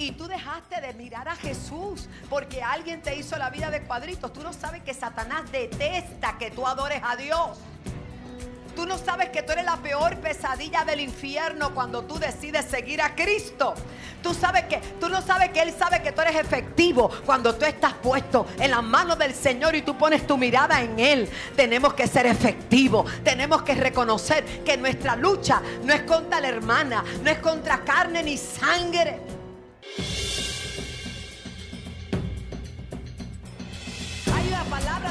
y tú dejaste de mirar a Jesús porque alguien te hizo la vida de cuadritos, tú no sabes que Satanás detesta que tú adores a Dios. Tú no sabes que tú eres la peor pesadilla del infierno cuando tú decides seguir a Cristo. Tú sabes que tú no sabes que él sabe que tú eres efectivo cuando tú estás puesto en las manos del Señor y tú pones tu mirada en él. Tenemos que ser efectivos. Tenemos que reconocer que nuestra lucha no es contra la hermana, no es contra carne ni sangre.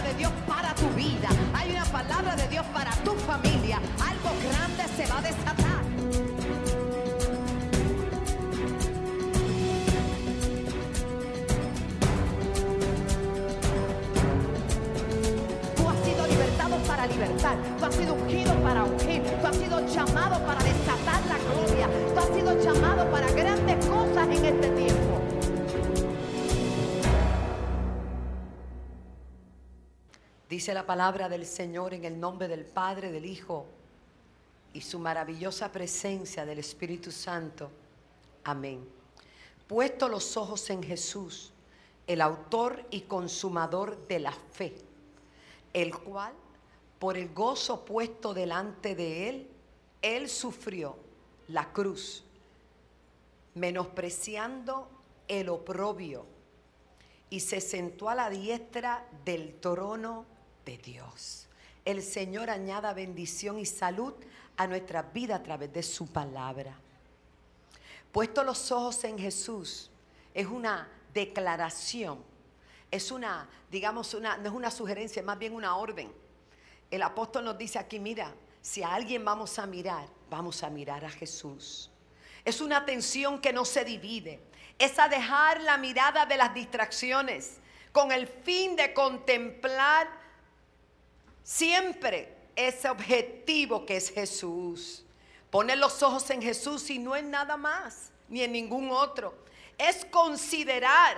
De Dios para tu vida. Hay una palabra de Dios para tu familia. Algo grande se va a desatar. Tú has sido libertado para libertar. Tú has sido ungido para ungir. Tú has sido llamado para desatar la gloria. Tú has sido llamado para grandes cosas en este tiempo. Dice la palabra del Señor en el nombre del Padre, del Hijo y su maravillosa presencia del Espíritu Santo. Amén. Puesto los ojos en Jesús, el autor y consumador de la fe, el cual, por el gozo puesto delante de él, él sufrió la cruz, menospreciando el oprobio, y se sentó a la diestra del trono de Dios. El Señor añada bendición y salud a nuestra vida a través de su palabra. Puesto los ojos en Jesús es una declaración, es una, digamos, una, no es una sugerencia, es más bien una orden. El apóstol nos dice aquí, mira, si a alguien vamos a mirar, vamos a mirar a Jesús. Es una atención que no se divide, es a dejar la mirada de las distracciones con el fin de contemplar siempre ese objetivo que es Jesús. Poner los ojos en Jesús y no en nada más, ni en ningún otro. Es considerar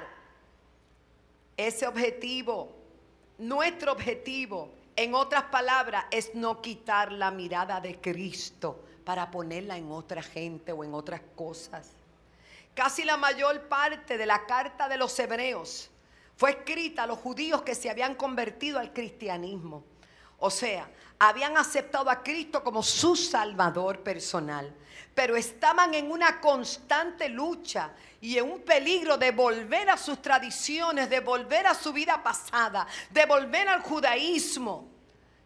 ese objetivo, nuestro objetivo. En otras palabras, es no quitar la mirada de Cristo para ponerla en otra gente o en otras cosas. Casi la mayor parte de la carta de los hebreos fue escrita a los judíos que se habían convertido al cristianismo. O sea, habían aceptado a Cristo como su Salvador personal, pero estaban en una constante lucha y en un peligro de volver a sus tradiciones, de volver a su vida pasada, de volver al judaísmo.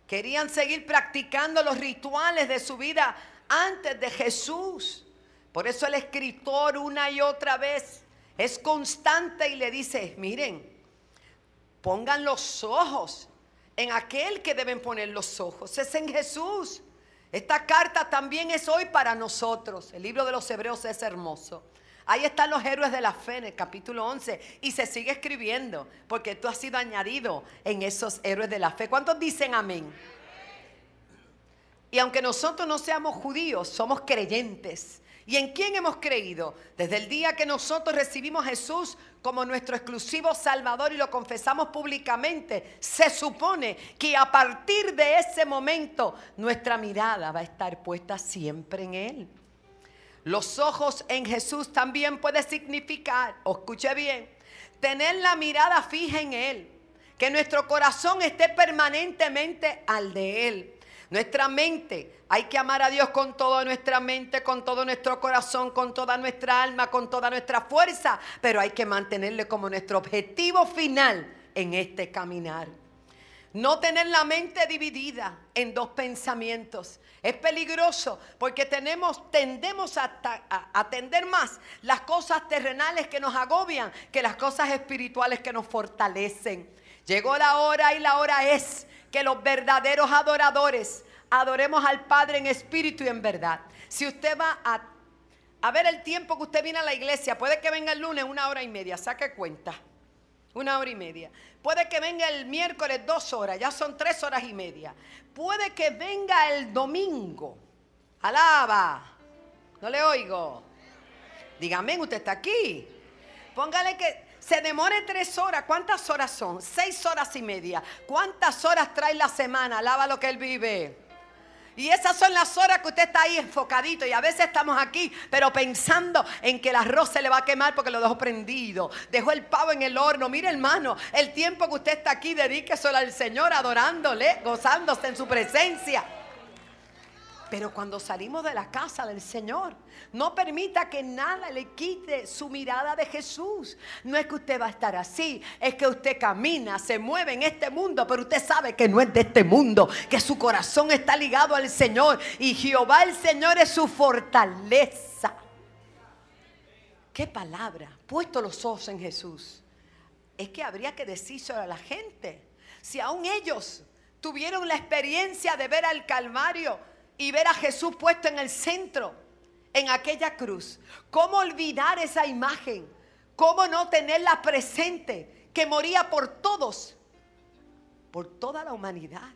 Querían seguir practicando los rituales de su vida antes de Jesús. Por eso el escritor una y otra vez es constante y le dice, miren, pongan los ojos en aquel que deben poner los ojos. Es en Jesús. Esta carta también es hoy para nosotros. El libro de los Hebreos es hermoso. Ahí están los héroes de la fe en el capítulo 11 y se sigue escribiendo porque tú has sido añadido en esos héroes de la fe. ¿Cuántos dicen amén? Y aunque nosotros no seamos judíos, somos creyentes. ¿Y en quién hemos creído? Desde el día que nosotros recibimos a Jesús como nuestro exclusivo Salvador y lo confesamos públicamente, se supone que a partir de ese momento nuestra mirada va a estar puesta siempre en Él. Los ojos en Jesús también puede significar, escuche bien, tener la mirada fija en Él, que nuestro corazón esté permanentemente al de Él. Nuestra mente, hay que amar a Dios con toda nuestra mente, con todo nuestro corazón, con toda nuestra alma, con toda nuestra fuerza, pero hay que mantenerle como nuestro objetivo final en este caminar. No tener la mente dividida en dos pensamientos. Es peligroso porque tenemos, tendemos a, a atender más las cosas terrenales que nos agobian que las cosas espirituales que nos fortalecen. Llegó la hora y la hora es que los verdaderos adoradores adoremos al Padre en espíritu y en verdad. Si usted va a, a ver el tiempo que usted viene a la iglesia, puede que venga el lunes una hora y media, saque cuenta. Una hora y media. Puede que venga el miércoles dos horas, ya son tres horas y media. Puede que venga el domingo. Alaba. No le oigo. Dígame, usted está aquí. Póngale que se demore tres horas. ¿Cuántas horas son? Seis horas y media. ¿Cuántas horas trae la semana? Alaba lo que él vive. Y esas son las horas que usted está ahí enfocadito. Y a veces estamos aquí, pero pensando en que el arroz se le va a quemar porque lo dejó prendido. Dejó el pavo en el horno. Mire, hermano, el tiempo que usted está aquí, dedíqueselo al Señor, adorándole, gozándose en su presencia. Pero cuando salimos de la casa del Señor, no permita que nada le quite su mirada de Jesús. No es que usted va a estar así, es que usted camina, se mueve en este mundo, pero usted sabe que no es de este mundo, que su corazón está ligado al Señor y Jehová el Señor es su fortaleza. ¿Qué palabra? Puesto los ojos en Jesús. Es que habría que decírselo a la gente. Si aún ellos tuvieron la experiencia de ver al Calvario, y ver a Jesús puesto en el centro, en aquella cruz. ¿Cómo olvidar esa imagen? ¿Cómo no tenerla presente? Que moría por todos, por toda la humanidad.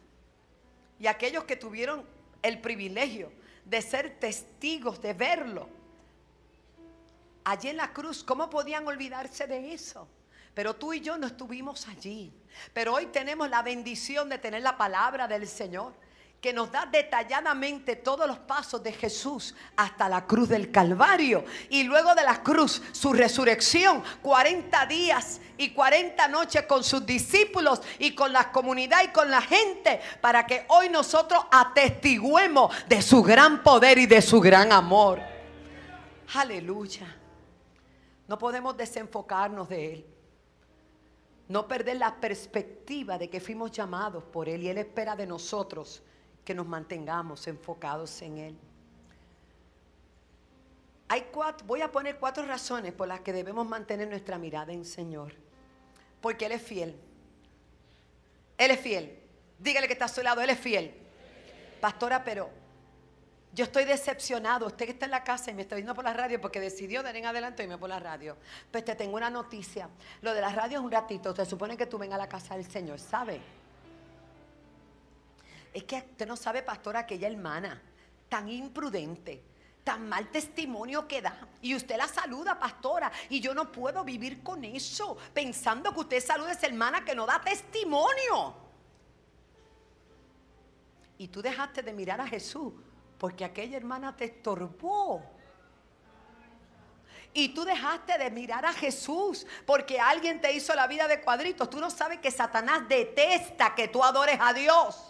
Y aquellos que tuvieron el privilegio de ser testigos, de verlo. Allí en la cruz, ¿cómo podían olvidarse de eso? Pero tú y yo no estuvimos allí. Pero hoy tenemos la bendición de tener la palabra del Señor que nos da detalladamente todos los pasos de Jesús hasta la cruz del Calvario. Y luego de la cruz, su resurrección, 40 días y 40 noches con sus discípulos y con la comunidad y con la gente, para que hoy nosotros atestiguemos de su gran poder y de su gran amor. Aleluya. No podemos desenfocarnos de Él. No perder la perspectiva de que fuimos llamados por Él y Él espera de nosotros que nos mantengamos enfocados en Él. Hay cuatro, voy a poner cuatro razones por las que debemos mantener nuestra mirada en Señor. Porque Él es fiel. Él es fiel. Dígale que está a su lado, Él es fiel. Pastora, pero yo estoy decepcionado. Usted que está en la casa y me está viendo por la radio porque decidió de en adelante irme por la radio. Pues te tengo una noticia. Lo de la radio es un ratito. Se supone que tú vengas a la casa del Señor, ¿sabe? Es que usted no sabe, pastora, aquella hermana tan imprudente, tan mal testimonio que da. Y usted la saluda, pastora. Y yo no puedo vivir con eso, pensando que usted saluda a esa hermana que no da testimonio. Y tú dejaste de mirar a Jesús porque aquella hermana te estorbó. Y tú dejaste de mirar a Jesús porque alguien te hizo la vida de cuadritos. Tú no sabes que Satanás detesta que tú adores a Dios.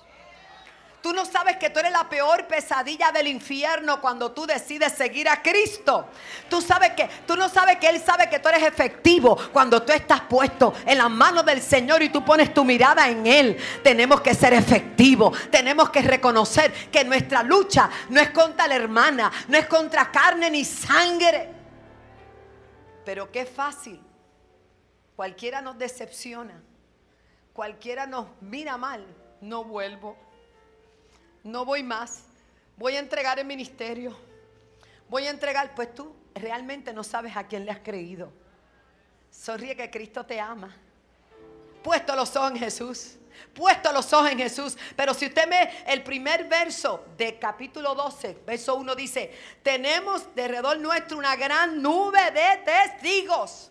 Tú no sabes que tú eres la peor pesadilla del infierno cuando tú decides seguir a Cristo. Tú sabes que tú no sabes que él sabe que tú eres efectivo cuando tú estás puesto en las manos del Señor y tú pones tu mirada en él. Tenemos que ser efectivos. Tenemos que reconocer que nuestra lucha no es contra la hermana, no es contra carne ni sangre. Pero qué fácil. Cualquiera nos decepciona. Cualquiera nos mira mal. No vuelvo no voy más, voy a entregar el ministerio, voy a entregar, pues tú realmente no sabes a quién le has creído. Sonríe que Cristo te ama. Puesto los ojos en Jesús. Puesto los ojos en Jesús. Pero si usted ve el primer verso de capítulo 12, verso 1 dice, tenemos de alrededor nuestro una gran nube de testigos.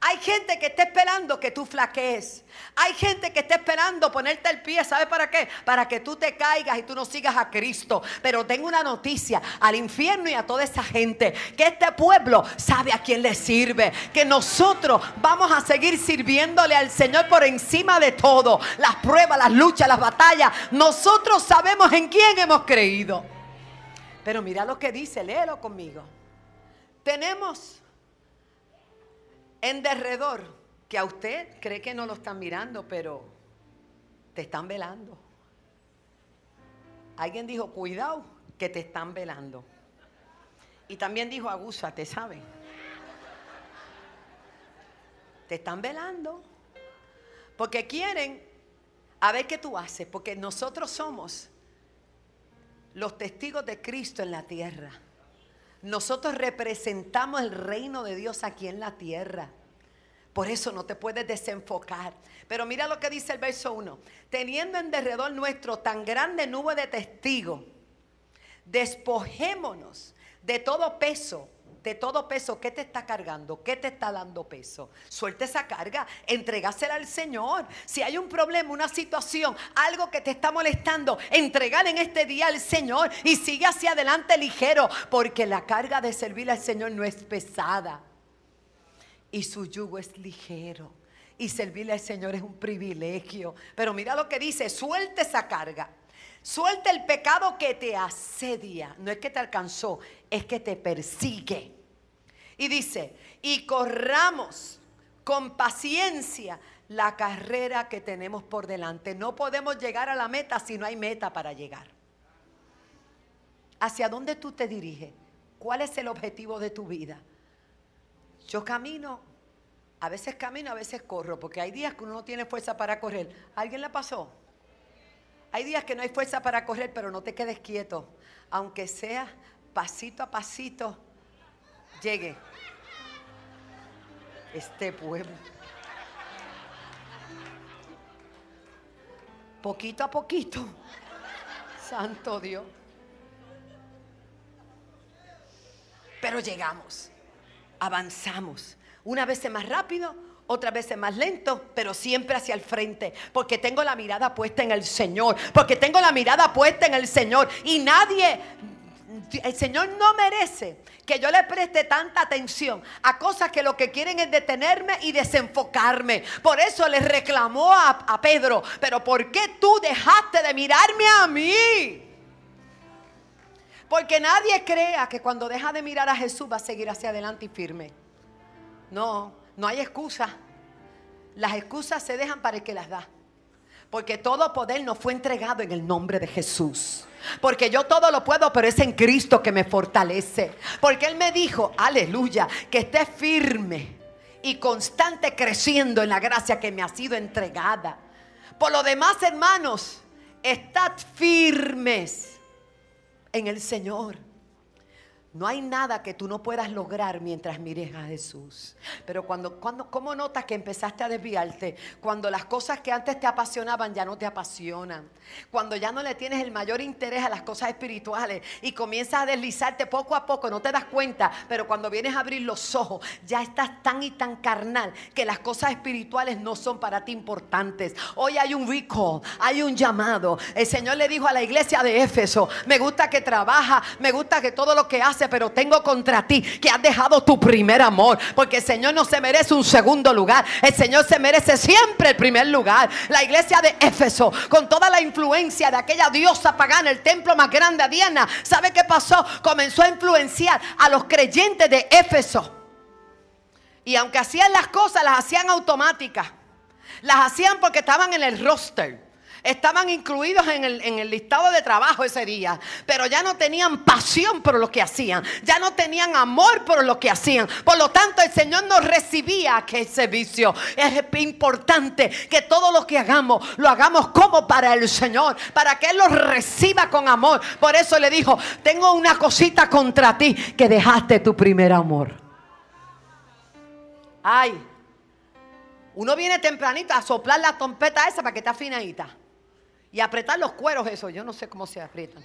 Hay gente que está esperando que tú flaquees. Hay gente que está esperando ponerte el pie, ¿sabe para qué? Para que tú te caigas y tú no sigas a Cristo. Pero tengo una noticia al infierno y a toda esa gente, que este pueblo sabe a quién le sirve, que nosotros vamos a seguir sirviéndole al Señor por encima de todo. Las pruebas, las luchas, las batallas, nosotros sabemos en quién hemos creído. Pero mira lo que dice, léelo conmigo. Tenemos en derredor, que a usted cree que no lo están mirando, pero te están velando. Alguien dijo, cuidado, que te están velando. Y también dijo, agúzate, ¿saben? Te están velando. Porque quieren a ver qué tú haces. Porque nosotros somos los testigos de Cristo en la tierra. Nosotros representamos el reino de Dios aquí en la tierra. Por eso no te puedes desenfocar. Pero mira lo que dice el verso 1. Teniendo en derredor nuestro tan grande nube de testigos, despojémonos de todo peso de todo peso, ¿qué te está cargando? ¿Qué te está dando peso? Suelta esa carga, entregásela al Señor. Si hay un problema, una situación, algo que te está molestando, entregale en este día al Señor y sigue hacia adelante ligero, porque la carga de servir al Señor no es pesada y su yugo es ligero. Y servirle al Señor es un privilegio. Pero mira lo que dice, suelta esa carga. Suelta el pecado que te asedia. No es que te alcanzó, es que te persigue. Y dice, y corramos con paciencia la carrera que tenemos por delante. No podemos llegar a la meta si no hay meta para llegar. ¿Hacia dónde tú te diriges? ¿Cuál es el objetivo de tu vida? Yo camino, a veces camino, a veces corro, porque hay días que uno no tiene fuerza para correr. ¿Alguien la pasó? Hay días que no hay fuerza para correr, pero no te quedes quieto. Aunque sea pasito a pasito, llegue este pueblo. Poquito a poquito. Santo Dios. Pero llegamos avanzamos. Una vez más rápido, otra vez más lento, pero siempre hacia el frente, porque tengo la mirada puesta en el Señor, porque tengo la mirada puesta en el Señor y nadie, el Señor no merece que yo le preste tanta atención a cosas que lo que quieren es detenerme y desenfocarme. Por eso le reclamó a, a Pedro, pero ¿por qué tú dejaste de mirarme a mí? Porque nadie crea que cuando deja de mirar a Jesús va a seguir hacia adelante y firme. No, no hay excusa. Las excusas se dejan para el que las da. Porque todo poder nos fue entregado en el nombre de Jesús. Porque yo todo lo puedo, pero es en Cristo que me fortalece. Porque Él me dijo, aleluya, que esté firme y constante creciendo en la gracia que me ha sido entregada. Por lo demás, hermanos, estad firmes en el Señor. No hay nada que tú no puedas lograr mientras mires a Jesús. Pero cuando, cuando, ¿cómo notas que empezaste a desviarte? Cuando las cosas que antes te apasionaban ya no te apasionan. Cuando ya no le tienes el mayor interés a las cosas espirituales y comienzas a deslizarte poco a poco, no te das cuenta. Pero cuando vienes a abrir los ojos, ya estás tan y tan carnal que las cosas espirituales no son para ti importantes. Hoy hay un recall, hay un llamado. El Señor le dijo a la iglesia de Éfeso, me gusta que trabaja, me gusta que todo lo que hace pero tengo contra ti que has dejado tu primer amor. Porque el Señor no se merece un segundo lugar. El Señor se merece siempre el primer lugar. La iglesia de Éfeso, con toda la influencia de aquella diosa pagana, el templo más grande a Diana, ¿sabe qué pasó? Comenzó a influenciar a los creyentes de Éfeso. Y aunque hacían las cosas, las hacían automáticas. Las hacían porque estaban en el roster estaban incluidos en el, listado de trabajo ese día, pero ya no tenían pasión por lo que hacían, ya no tenían amor por lo que hacían. Por lo tanto, el Señor no recibía aquel servicio. Es importante que todo lo que hagamos lo hagamos como para el Señor, para que Él lo reciba con amor. Por eso le dijo, tengo una cosita contra ti, que dejaste tu primer amor. Ay, uno viene tempranito a soplar la trompeta esa para que esté afinadita. Y apretar los cueros, eso, yo no sé cómo se aprietan.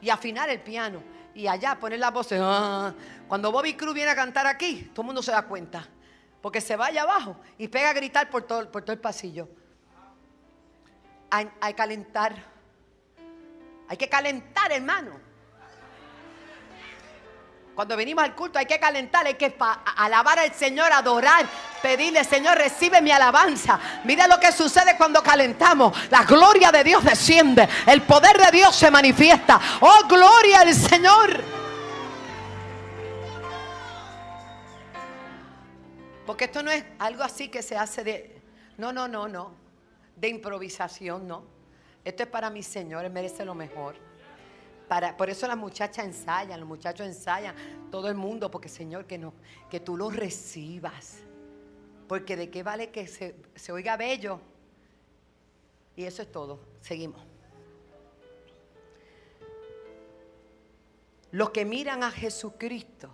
Y afinar el piano. Y allá poner la voz. Ah. Cuando Bobby Cruz viene a cantar aquí, todo el mundo se da cuenta. Porque se va allá abajo y pega a gritar por todo, por todo el pasillo. Hay, hay calentar. Hay que calentar, hermano. Cuando venimos al culto hay que calentar, hay que alabar al Señor, adorar, pedirle, Señor, recibe mi alabanza. Mira lo que sucede cuando calentamos. La gloria de Dios desciende, el poder de Dios se manifiesta. Oh, gloria al Señor. Porque esto no es algo así que se hace de... No, no, no, no. De improvisación, no. Esto es para mi Señor, Él merece lo mejor por eso las muchachas ensayan, los muchachos ensayan, todo el mundo, porque Señor, que, no, que tú lo recibas. Porque de qué vale que se, se oiga bello. Y eso es todo. Seguimos. Los que miran a Jesucristo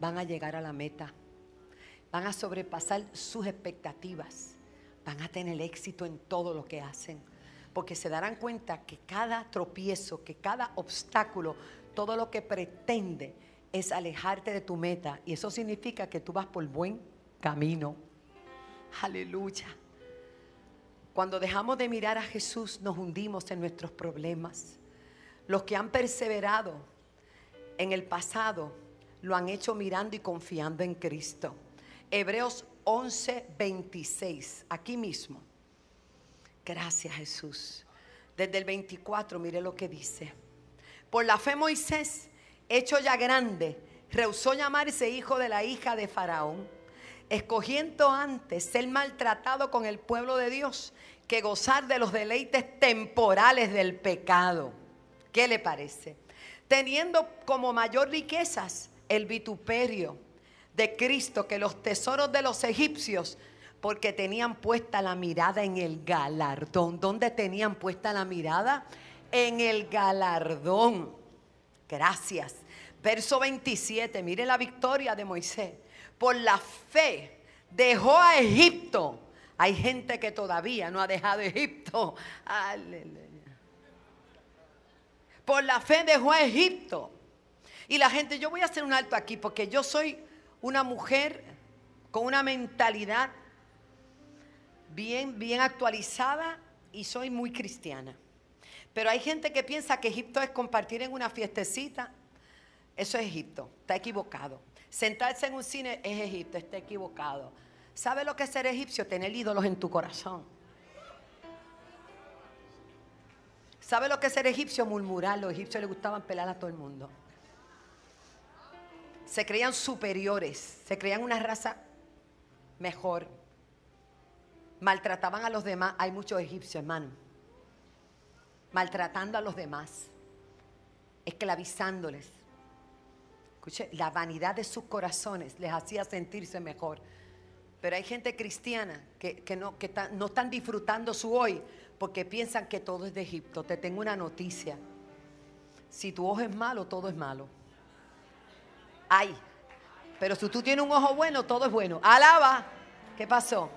van a llegar a la meta. Van a sobrepasar sus expectativas. Van a tener éxito en todo lo que hacen porque se darán cuenta que cada tropiezo, que cada obstáculo, todo lo que pretende es alejarte de tu meta y eso significa que tú vas por buen camino. Aleluya. Cuando dejamos de mirar a Jesús nos hundimos en nuestros problemas. Los que han perseverado en el pasado lo han hecho mirando y confiando en Cristo. Hebreos 11, 26, aquí mismo. Gracias Jesús. Desde el 24, mire lo que dice. Por la fe Moisés hecho ya grande, rehusó llamarse hijo de la hija de Faraón, escogiendo antes ser maltratado con el pueblo de Dios que gozar de los deleites temporales del pecado. ¿Qué le parece? Teniendo como mayor riquezas el vituperio de Cristo que los tesoros de los egipcios, porque tenían puesta la mirada en el galardón. ¿Dónde tenían puesta la mirada? En el galardón. Gracias. Verso 27, mire la victoria de Moisés. Por la fe dejó a Egipto. Hay gente que todavía no ha dejado Egipto. Aleluya. Por la fe dejó a Egipto. Y la gente, yo voy a hacer un alto aquí porque yo soy una mujer con una mentalidad bien, bien actualizada y soy muy cristiana. Pero hay gente que piensa que Egipto es compartir en una fiestecita. Eso es Egipto, está equivocado. Sentarse en un cine es Egipto, está equivocado. ¿Sabe lo que es ser egipcio? Tener ídolos en tu corazón. ¿Sabe lo que es ser egipcio? Murmurar. Los egipcios les gustaban pelar a todo el mundo. Se creían superiores, se creían una raza mejor. Maltrataban a los demás. Hay muchos egipcios, hermano maltratando a los demás, esclavizándoles. Escuche, la vanidad de sus corazones les hacía sentirse mejor. Pero hay gente cristiana que, no, que no están disfrutando su hoy porque piensan que todo es de Egipto. Te tengo una noticia. Si tu ojo es malo, todo es malo. Ay, pero si tú tienes un ojo bueno, todo es bueno. Alaba. ¿Qué pasó?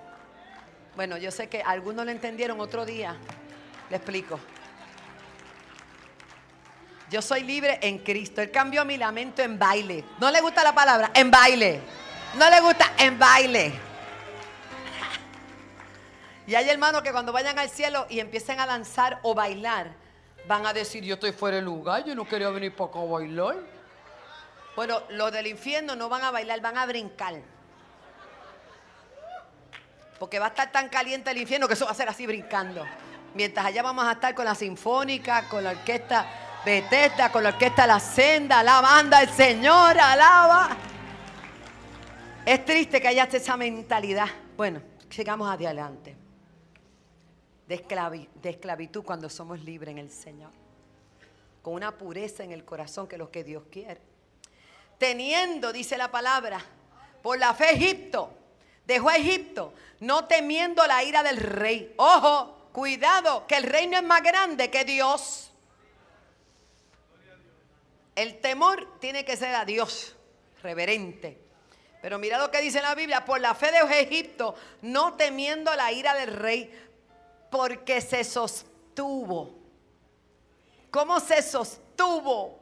Bueno, yo sé que algunos lo entendieron otro día. Le explico. Yo soy libre en Cristo. Él cambió mi lamento en baile. ¿No le gusta la palabra? En baile. ¿No le gusta? En baile. Y hay hermanos que cuando vayan al cielo y empiecen a danzar o bailar, van a decir, yo estoy fuera de lugar, yo no quería venir para acá a bailar. Bueno, los del infierno no van a bailar, van a brincar. Porque va a estar tan caliente el infierno que eso va a ser así brincando. Mientras allá vamos a estar con la sinfónica, con la orquesta Bethesda con la orquesta La Senda, la banda del Señor, alaba. Es triste que haya esa mentalidad. Bueno, sigamos adelante. De, de esclavitud cuando somos libres en el Señor. Con una pureza en el corazón que es lo que Dios quiere. Teniendo, dice la palabra, por la fe Egipto. Dejó a Egipto, no temiendo la ira del rey. Ojo, cuidado, que el reino es más grande que Dios. El temor tiene que ser a Dios, reverente. Pero mira lo que dice la Biblia, por la fe de Egipto, no temiendo la ira del rey, porque se sostuvo. ¿Cómo se sostuvo?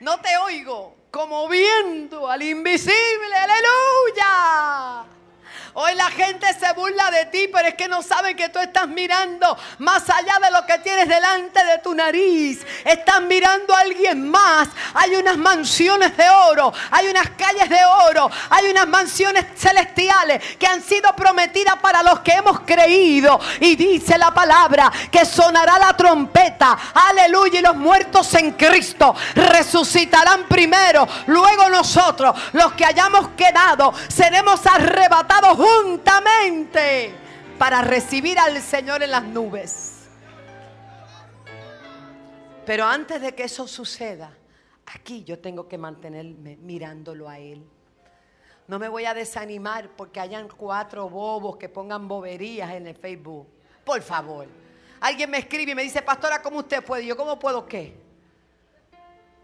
No te oigo, como viendo al invisible, aleluya. Hoy la gente se burla de ti, pero es que no saben que tú estás mirando más allá de lo que tienes delante de tu nariz. Estás mirando a alguien más. Hay unas mansiones de oro, hay unas calles de oro, hay unas mansiones celestiales que han sido prometidas para los que hemos creído. Y dice la palabra que sonará la trompeta. Aleluya. Y los muertos en Cristo resucitarán primero. Luego nosotros, los que hayamos quedado, seremos arrebatados juntamente para recibir al Señor en las nubes. Pero antes de que eso suceda, aquí yo tengo que mantenerme mirándolo a Él. No me voy a desanimar porque hayan cuatro bobos que pongan boberías en el Facebook. Por favor. Alguien me escribe y me dice, pastora, ¿cómo usted puede? Yo, ¿cómo puedo qué?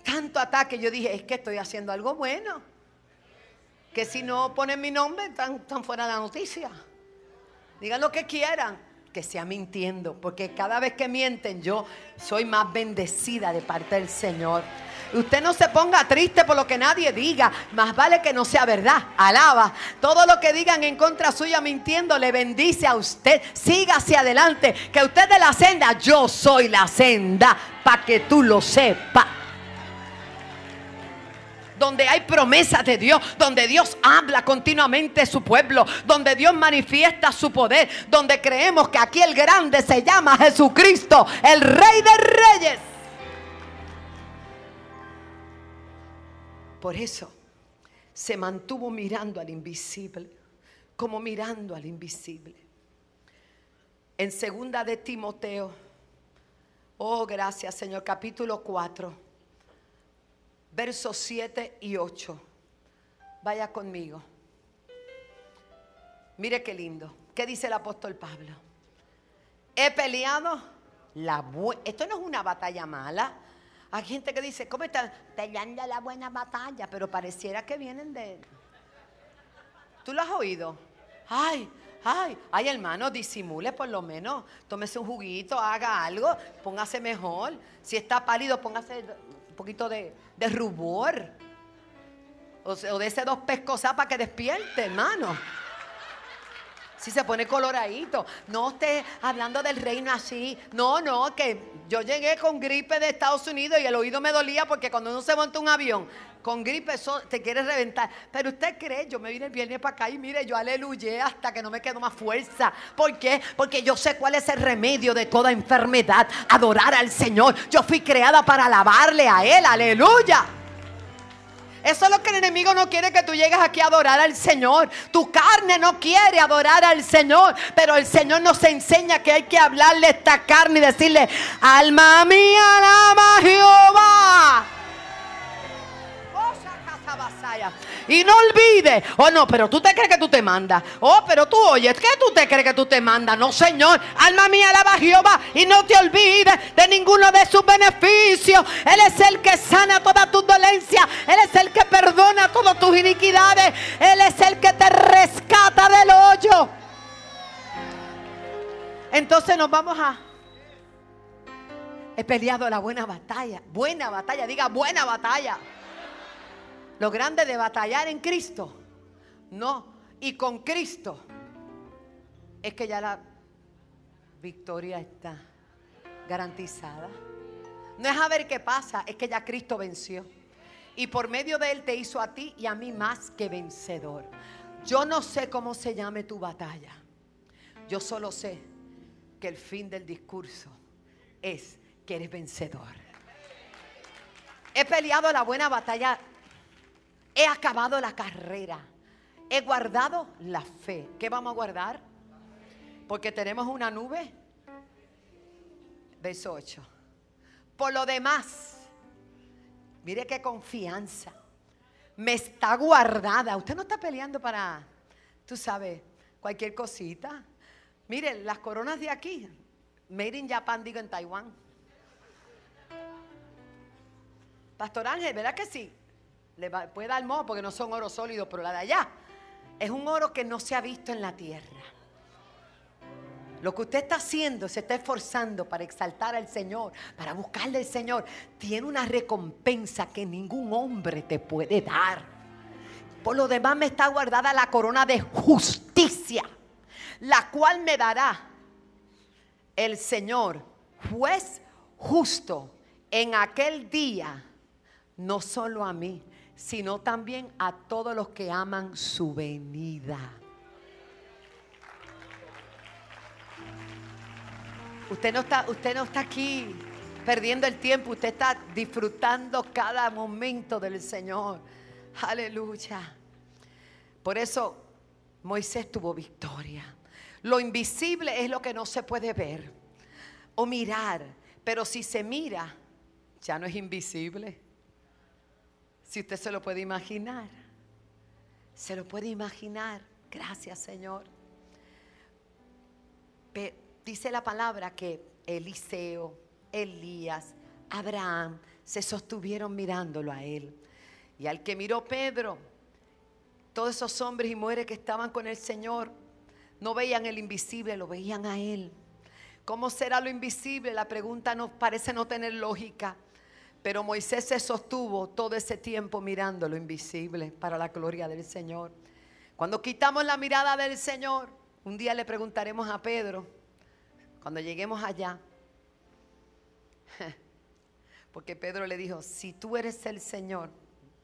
Tanto ataque, yo dije, es que estoy haciendo algo bueno que si no ponen mi nombre, están, fuera de la noticia. Digan lo que quieran, que sea mintiendo, porque cada vez que mienten yo soy más bendecida de parte del Señor. Usted no se ponga triste por lo que nadie diga. Más vale que no sea verdad. Alaba. Todo lo que digan en contra suya mintiendo le bendice a usted. Siga hacia adelante. Que usted de la senda, yo soy la senda. Para que tú lo sepas donde hay promesas de Dios, donde Dios habla continuamente a su pueblo, donde Dios manifiesta su poder, donde creemos que aquí el grande se llama Jesucristo, el Rey de Reyes. Por eso se mantuvo mirando al invisible, como mirando al invisible. En segunda de Timoteo, oh gracias Señor, capítulo 4 versos 7 y 8. Vaya conmigo. Mire qué lindo. ¿Qué dice el apóstol Pablo? He peleado la buena. Esto no es una batalla mala. Hay gente que dice, ¿cómo están peleando la buena batalla? Pero pareciera que vienen de... ¿Tú lo has oído? Ay, ay, ay hermano, disimule por lo menos. Tómese un juguito, haga algo, póngase mejor. Si está pálido, póngase un poquito de, rubor. O, de ese dos pescosas para que despierte, hermano. Si se pone coloradito. No esté hablando del reino así. No, no, que yo llegué con gripe de Estados Unidos y el oído me dolía porque cuando uno se monta un avión con gripe eso te quiere reventar. Pero usted cree, yo me vine el viernes para acá y mire, yo aleluya hasta que no me quedo más fuerza. ¿Por qué? Porque yo sé cuál es el remedio de toda enfermedad. Adorar al Señor. Yo fui creada para alabarle a Él. Aleluya. Eso es lo que el enemigo no quiere que tú llegues aquí a adorar al Señor. Tu carne no quiere adorar al Señor. Pero el Señor nos enseña que hay que hablarle a esta carne y decirle, alma mía, alaba Jehová. Y no olvides. Oh, no, pero tú te crees que tú te mandas. Oh, pero tú oyes, ¿qué tú te crees que tú te mandas? No, Señor. Alma mía, alaba a Jehová. Y no te olvides de ninguno de sus beneficios. Él es el que sana todas tus dolencias. Él es el que perdona todas tus iniquidades. Él es el que te rescata del hoyo. Entonces nos vamos a... He peleado la buena batalla. Buena batalla, diga buena batalla. Lo grande de batallar en Cristo, no, y con Cristo, es que ya la victoria está garantizada. No es a ver qué pasa, es que ya Cristo venció. Y por medio de Él te hizo a ti y a mí más que vencedor. Yo no sé cómo se llame tu batalla. Yo solo sé que el fin del discurso es que eres vencedor. He peleado la buena batalla He acabado la carrera. He guardado la fe. ¿Qué vamos a guardar? Porque tenemos una nube. Verso 8. Por lo demás, mire qué confianza. Me está guardada. Usted no está peleando para, tú sabes, cualquier cosita. Mire, las coronas de aquí, made in Japan, digo en Taiwán. Pastor Ángel, ¿verdad que sí? Le puede dar moho porque no son oro sólido, pero la de allá es un oro que no se ha visto en la tierra. Lo que usted está haciendo, se está esforzando para exaltar al Señor, para buscarle al Señor, tiene una recompensa que ningún hombre te puede dar. Por lo demás me está guardada la corona de justicia, la cual me dará el Señor, juez justo, en aquel día, no solo a mí, sino también a todos los que aman su venida. Usted no está, usted no está aquí perdiendo el tiempo, usted está disfrutando cada momento del Señor. Aleluya. Por eso Moisés tuvo victoria. Lo invisible es lo que no se puede ver o mirar, pero si se mira, ya no es invisible. Si usted se lo puede imaginar, se lo puede imaginar. Gracias Señor. dice la palabra que Eliseo, Elías, Abraham se sostuvieron mirándolo a él. Y al que miró Pedro, todos esos hombres y mujeres que estaban con el Señor, no veían el invisible, lo veían a Él. ¿Cómo será lo invisible? La pregunta nos parece no tener lógica. Pero Moisés se sostuvo todo ese tiempo mirando lo invisible para la gloria del Señor. Cuando quitamos la mirada del Señor, un día le preguntaremos a Pedro, cuando lleguemos allá, porque Pedro le dijo, si tú eres el Señor,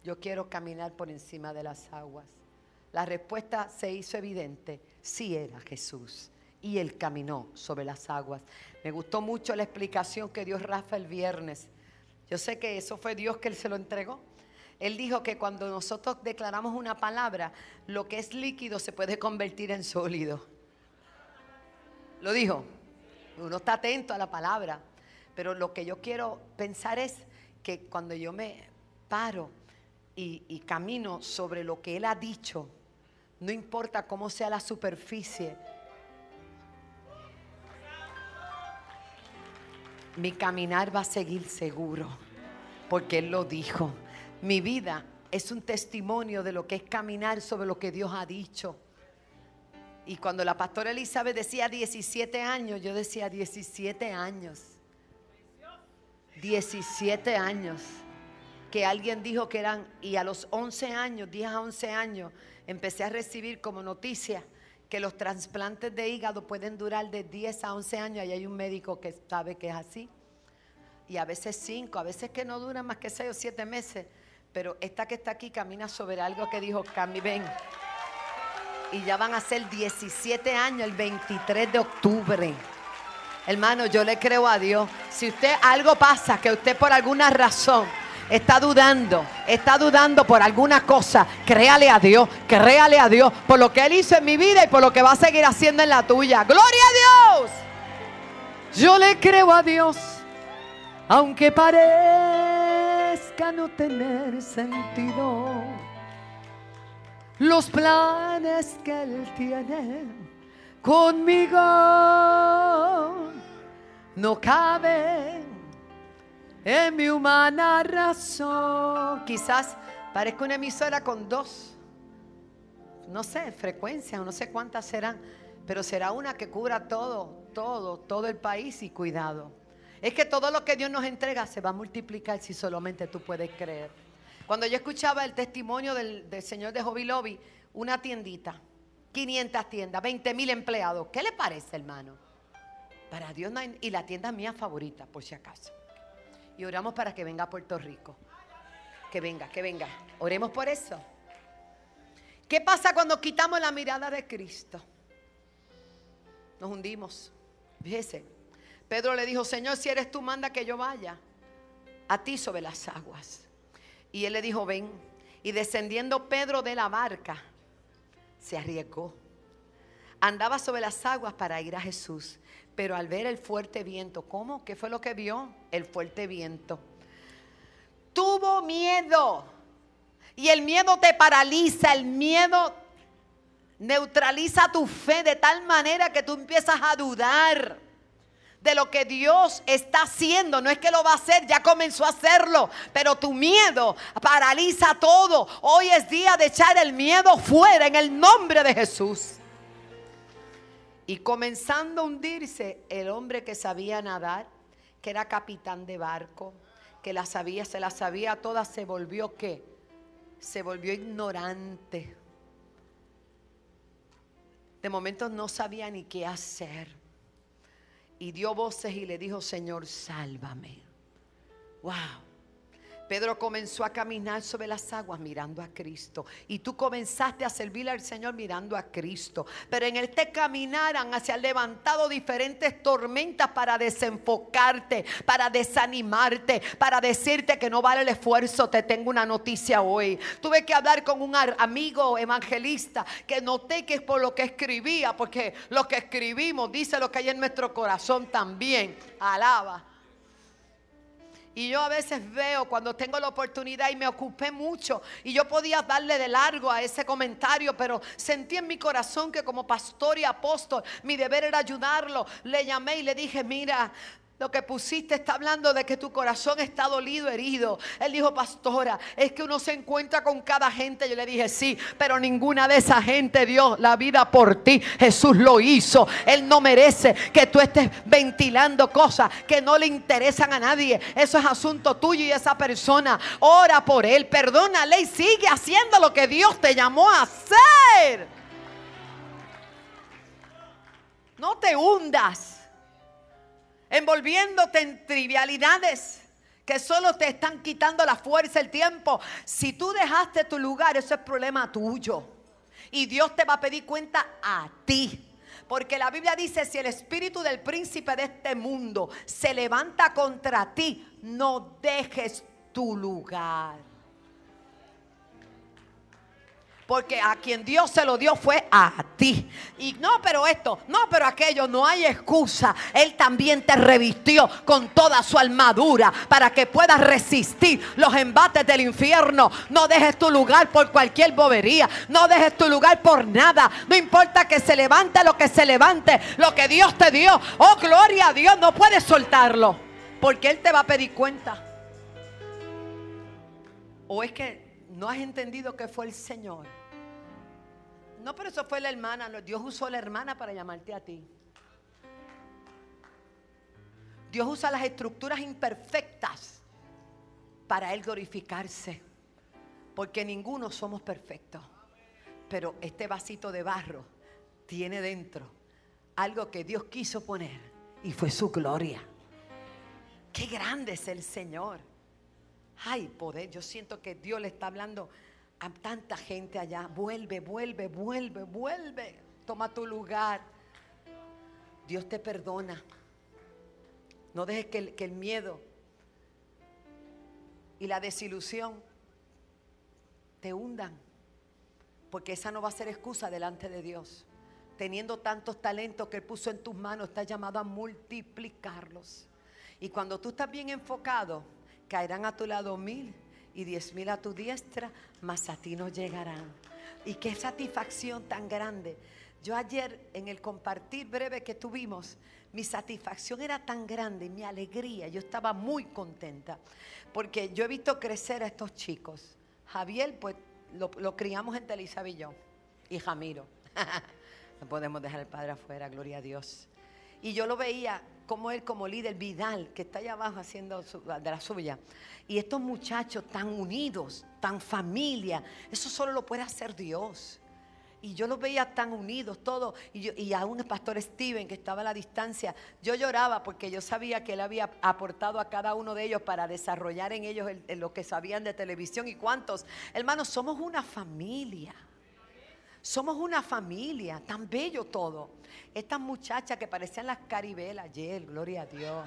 yo quiero caminar por encima de las aguas. La respuesta se hizo evidente, sí era Jesús. Y él caminó sobre las aguas. Me gustó mucho la explicación que dio Rafa el viernes. Yo sé que eso fue Dios que él se lo entregó. Él dijo que cuando nosotros declaramos una palabra, lo que es líquido se puede convertir en sólido. Lo dijo. Uno está atento a la palabra. Pero lo que yo quiero pensar es que cuando yo me paro y, camino sobre lo que Él ha dicho, no importa cómo sea la superficie, mi caminar va a seguir seguro, porque Él lo dijo. Mi vida es un testimonio de lo que es caminar sobre lo que Dios ha dicho. Y cuando la pastora Elizabeth decía 17 años, yo decía 17 años. 17 años. Que alguien dijo que eran, y a los 11 años, 10 a 11 años, empecé a recibir como noticia que los trasplantes de hígado pueden durar de 10 a 11 años. Y hay un médico que sabe que es así. Y a veces 5, a veces que no duran más que 6 o 7 meses. Pero esta que está aquí camina sobre algo que dijo Cami, ven. Y ya van a ser 17 años el 23 de octubre. Hermano, yo le creo a Dios. Si usted algo pasa, que usted por alguna razón está dudando, está dudando por alguna cosa, créale a Dios, créale a Dios por lo que Él hizo en mi vida y por lo que va a seguir haciendo en la tuya. Gloria a Dios. Yo le creo a Dios, aunque parezca no tener sentido. Los planes que Él tiene conmigo no caben en mi humana razón. Quizás parezca una emisora con dos, no sé, frecuencias, no sé cuántas serán, pero será una que cubra todo, todo, todo el país y cuidado. Es que todo lo que Dios nos entrega se va a multiplicar si solamente tú puedes creer. Cuando yo escuchaba el testimonio del, señor de Hobby Lobby, una tiendita, 500 tiendas, 20 mil empleados, ¿qué le parece, hermano? Para Dios no hay, y la tienda mía favorita, por si acaso. Y oramos para que venga a Puerto Rico. Que venga, que venga. Oremos por eso. ¿Qué pasa cuando quitamos la mirada de Cristo? Nos hundimos. Fíjese. Pedro le dijo, Señor, si eres tú, manda que yo vaya a ti sobre las aguas. Y él le dijo, ven. Y descendiendo Pedro de la barca, se arriesgó. Andaba sobre las aguas para ir a Jesús. Pero al ver el fuerte viento, ¿cómo? ¿Qué fue lo que vio? El fuerte viento. Tuvo miedo. Y el miedo te paraliza, el miedo neutraliza tu fe de tal manera que tú empiezas a dudar de lo que Dios está haciendo. No es que lo va a hacer, ya comenzó a hacerlo, pero tu miedo paraliza todo. Hoy es día de echar el miedo fuera en el nombre de Jesús. Y comenzando a hundirse, el hombre que sabía nadar, que era capitán de barco, que la sabía, se la sabía toda, se volvió qué? Se volvió ignorante. De momento no sabía ni qué hacer y dio voces y le dijo, Señor, sálvame. Wow. Pedro comenzó a caminar sobre las aguas mirando a Cristo. Y tú comenzaste a servirle al Señor mirando a Cristo. Pero en este caminar hacia levantado diferentes tormentas para desenfocarte, para desanimarte, para decirte que no vale el esfuerzo. Te tengo una noticia hoy. Tuve que hablar con un amigo evangelista que noté que es por lo que escribía, porque lo que escribimos dice lo que hay en nuestro corazón también. Alaba. Y yo a veces veo cuando tengo la oportunidad y me ocupé mucho y yo podía darle de largo a ese comentario, pero sentí en mi corazón que como pastor y apóstol mi deber era ayudarlo. Le llamé y le dije, mira, Lo que pusiste está hablando de que tu corazón está dolido, herido. Él dijo, pastora, es que uno se encuentra con cada gente. Yo le dije, sí, pero ninguna de esa gente dio la vida por ti. Jesús lo hizo. Él no merece que tú estés ventilando cosas que no le interesan a nadie. Eso es asunto tuyo y esa persona. Ora por él, perdónale y sigue haciendo lo que Dios te llamó a hacer. No te hundas envolviéndote en trivialidades que solo te están quitando la fuerza, el tiempo. Si tú dejaste tu lugar, eso es problema tuyo. Y Dios te va a pedir cuenta a ti. Porque la Biblia dice, si el espíritu del príncipe de este mundo se levanta contra ti, no dejes tu lugar. Porque a quien Dios se lo dio fue a ti. Y no, pero esto, no, pero aquello, no hay excusa. Él también te revistió con toda su armadura para que puedas resistir los embates del infierno. No dejes tu lugar por cualquier bobería. No dejes tu lugar por nada. No importa que se levante lo que se levante. Lo que Dios te dio. Oh, gloria a Dios. No puedes soltarlo. Porque Él te va a pedir cuenta. O es que no has entendido que fue el Señor no, pero eso fue la hermana. Dios usó la hermana para llamarte a ti. Dios usa las estructuras imperfectas para Él glorificarse. Porque ninguno somos perfectos. Pero este vasito de barro tiene dentro algo que Dios quiso poner y fue su gloria. Qué grande es el Señor. Ay, poder, yo siento que Dios le está hablando a tanta gente allá. Vuelve, vuelve, vuelve, vuelve. Toma tu lugar. Dios te perdona. No dejes que el, que el miedo y la desilusión te hundan. Porque esa no va a ser excusa delante de Dios. Teniendo tantos talentos que Él puso en tus manos, está llamado a multiplicarlos. Y cuando tú estás bien enfocado, caerán a tu lado mil y diez mil a tu diestra, mas a ti no llegarán. Y qué satisfacción tan grande. Yo ayer en el compartir breve que tuvimos, mi satisfacción era tan grande, mi alegría, yo estaba muy contenta, porque yo he visto crecer a estos chicos. Javier, pues lo, criamos en Telizabillón y Jamiro. no podemos dejar al padre afuera, gloria a Dios. Y yo lo veía como él, como líder, Vidal, que está allá abajo haciendo de la suya. Y estos muchachos tan unidos, tan familia, eso solo lo puede hacer Dios. Y yo los veía tan unidos, todos. Y, y aún el pastor Steven, que estaba a la distancia, yo lloraba porque yo sabía que él había aportado a cada uno de ellos para desarrollar en ellos lo que sabían de televisión. ¿Y cuántos? Hermanos, somos una familia. Somos una familia, tan bello todo. Estas muchachas que parecían las caribelas ayer, gloria a Dios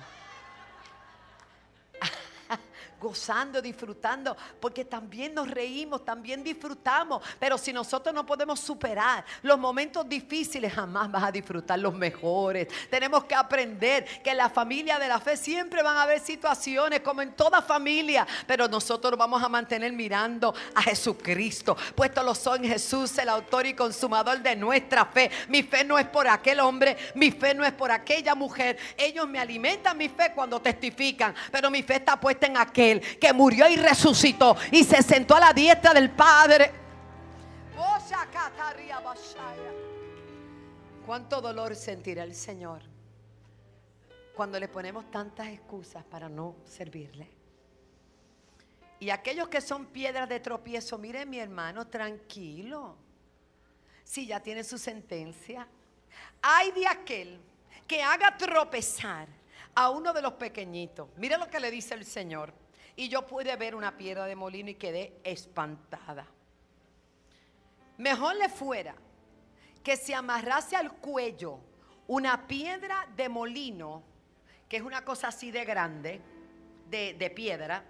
gozando, disfrutando, porque también nos reímos, también disfrutamos. Pero si nosotros no podemos superar los momentos difíciles, jamás vas a disfrutar los mejores. Tenemos que aprender que en la familia de la fe siempre van a haber situaciones, como en toda familia, pero nosotros vamos a mantener mirando a Jesucristo, puesto los son Jesús, el autor y consumador de nuestra fe. Mi fe no es por aquel hombre, mi fe no es por aquella mujer. Ellos me alimentan mi fe cuando testifican, pero mi fe está puesta en aquel que murió y resucitó y se sentó a la diestra del Padre. ¿Cuánto dolor sentirá el Señor cuando le ponemos tantas excusas para no servirle? Y aquellos que son piedras de tropiezo, mire mi hermano, tranquilo. Si ya tiene su sentencia. Hay de aquel que haga tropezar a uno de los pequeñitos. Mire lo que le dice el Señor. Y yo pude ver una piedra de molino y quedé espantada. Mejor le fuera que se amarrase al cuello una piedra de molino, que es una cosa así de grande, de, piedra,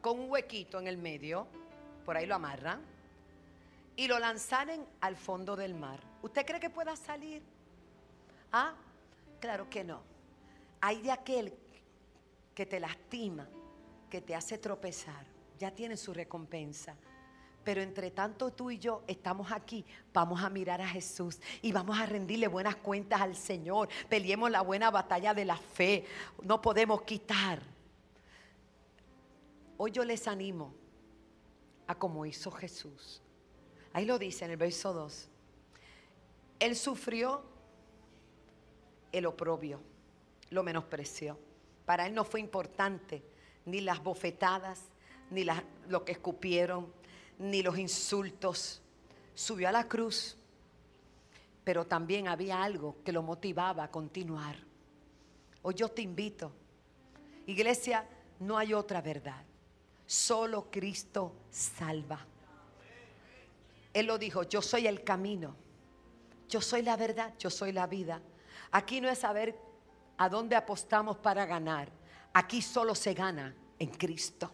con un huequito en el medio, por ahí lo amarran, y lo lanzaren al fondo del mar. ¿Usted cree que pueda salir? Ah, claro que no. Hay de aquel que te lastima, que te hace tropezar, ya tiene su recompensa. Pero entre tanto tú y yo estamos aquí, vamos a mirar a Jesús y vamos a rendirle buenas cuentas al Señor. Peleemos la buena batalla de la fe. No podemos quitar. Hoy yo les animo a como hizo Jesús. Ahí lo dice en el verso 2. Él sufrió el oprobio, lo menospreció. Para él no fue importante ni las bofetadas, ni lo que escupieron, ni los insultos. Subió a la cruz, pero también había algo que lo motivaba a continuar. Hoy yo te invito, iglesia, no hay otra verdad. Solo Cristo salva. Él lo dijo, yo soy el camino, yo soy la verdad, yo soy la vida. Aquí no es saber a dónde apostamos para ganar. Aquí solo se gana en Cristo.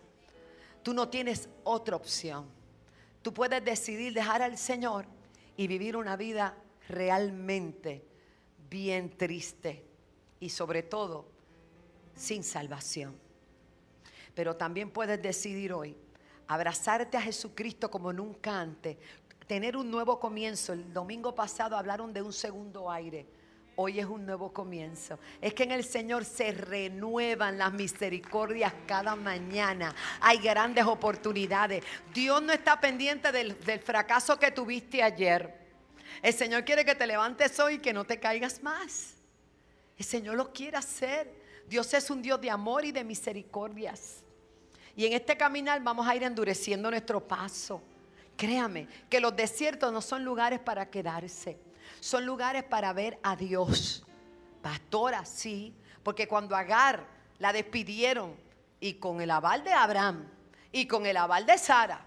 Tú no tienes otra opción. Tú puedes decidir dejar al Señor y vivir una vida realmente bien triste y sobre todo sin salvación. Pero también puedes decidir hoy abrazarte a Jesucristo como nunca antes, tener un nuevo comienzo. El domingo pasado hablaron de un segundo aire. Hoy es un nuevo comienzo. Es que en el Señor se renuevan las misericordias cada mañana. Hay grandes oportunidades. Dios no está pendiente del, fracaso que tuviste ayer. El Señor quiere que te levantes hoy y que no te caigas más. El Señor lo quiere hacer. Dios es un Dios de amor y de misericordias. Y en este caminar vamos a ir endureciendo nuestro paso. Créame que los desiertos no son lugares para quedarse son lugares para ver a Dios. Pastora, sí, porque cuando Agar la despidieron y con el aval de Abraham y con el aval de Sara,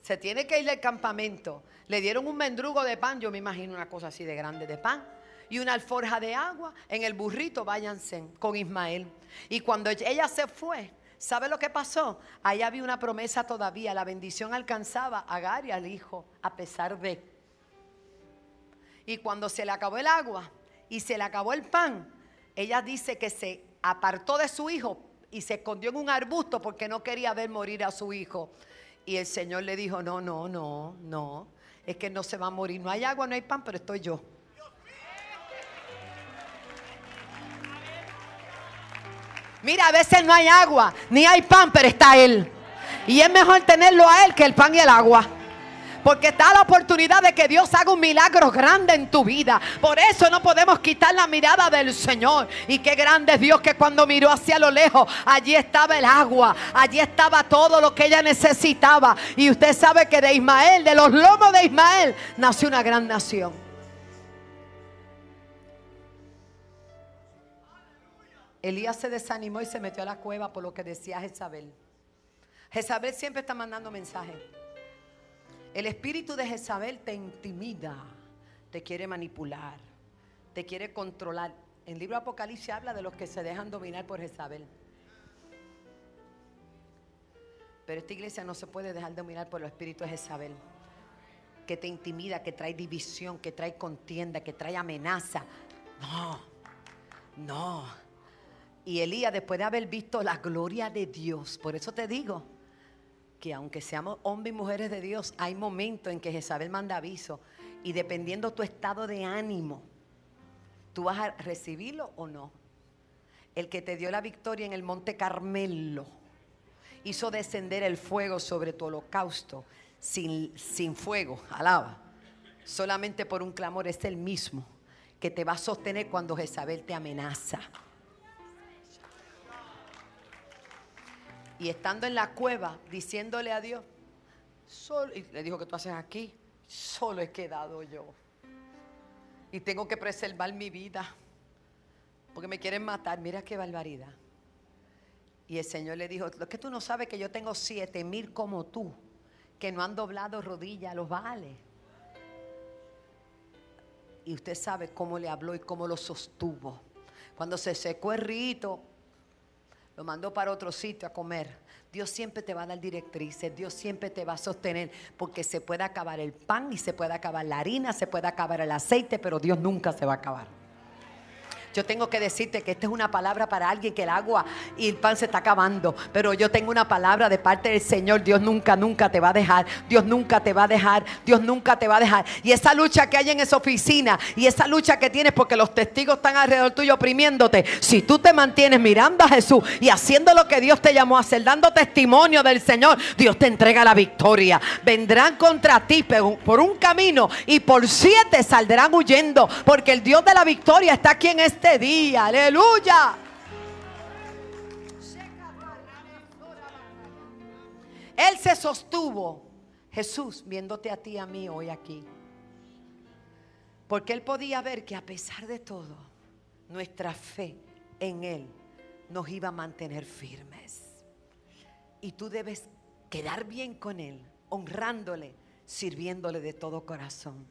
se tiene que ir del campamento. Le dieron un mendrugo de pan, yo me imagino una cosa así de grande de pan, y una alforja de agua. En el burrito váyanse con Ismael. Y cuando ella se fue, ¿sabe lo que pasó? Ahí había una promesa todavía. La bendición alcanzaba a Agar y al hijo, a pesar de. Y cuando se le acabó el agua y se le acabó el pan, ella dice que se apartó de su hijo y se escondió en un arbusto porque no quería ver morir a su hijo. Y el Señor le dijo, no, no, no, no, es que no se va a morir. No hay agua, no hay pan, pero estoy yo. Mira, a veces no hay agua, ni hay pan, pero está Él. Y es mejor tenerlo a Él que el pan y el agua. Porque está la oportunidad de que Dios haga un milagro grande en tu vida. Por eso no podemos quitar la mirada del Señor. Y qué grande es Dios que cuando miró hacia lo lejos, allí estaba el agua, allí estaba todo lo que ella necesitaba. Y usted sabe que de Ismael, de los lomos de Ismael, nació una gran nación. Elías se desanimó y se metió a la cueva por lo que decía Jezabel. Jezabel siempre está mandando mensajes. El espíritu de Jezabel te intimida, te quiere manipular, te quiere controlar. El libro Apocalipsis habla de los que se dejan dominar por Jezabel. Pero esta iglesia no se puede dejar dominar por el espíritu de Jezabel. Que te intimida, que trae división, que trae contienda, que trae amenaza. No, no. Y Elías, después de haber visto la gloria de Dios, por eso te digo, que aunque seamos hombres y mujeres de Dios, hay momentos en que Jezabel manda aviso y dependiendo tu estado de ánimo, tú vas a recibirlo o no. El que te dio la victoria en el monte Carmelo hizo descender el fuego sobre tu holocausto sin, sin fuego, alaba. Solamente por un clamor es el mismo que te va a sostener cuando Jezabel te amenaza. Y estando en la cueva, diciéndole a Dios, solo, y le dijo que tú haces aquí, solo he quedado yo. Y tengo que preservar mi vida, porque me quieren matar. Mira qué barbaridad. Y el Señor le dijo, lo que tú no sabes que yo tengo siete mil como tú, que no han doblado rodillas a los vales. Y usted sabe cómo le habló y cómo lo sostuvo. Cuando se secó el rito, lo mandó para otro sitio a comer. Dios siempre te va a dar directrices, Dios siempre te va a sostener, porque se puede acabar el pan y se puede acabar la harina, se puede acabar el aceite, pero Dios nunca se va a acabar. Yo tengo que decirte que esta es una palabra para alguien que el agua y el pan se está acabando. Pero yo tengo una palabra de parte del Señor. Dios nunca, nunca te va a dejar. Dios nunca te va a dejar. Dios nunca te va a dejar. Y esa lucha que hay en esa oficina y esa lucha que tienes porque los testigos están alrededor tuyo oprimiéndote. Si tú te mantienes mirando a Jesús y haciendo lo que Dios te llamó a hacer, dando testimonio del Señor, Dios te entrega la victoria. Vendrán contra ti por un camino y por siete saldrán huyendo. Porque el Dios de la victoria está aquí en este día. Aleluya. Él se sostuvo, Jesús, viéndote a ti y a mí hoy aquí. Porque Él podía ver que a pesar de todo, nuestra fe en Él nos iba a mantener firmes. Y tú debes quedar bien con Él, honrándole, sirviéndole de todo corazón.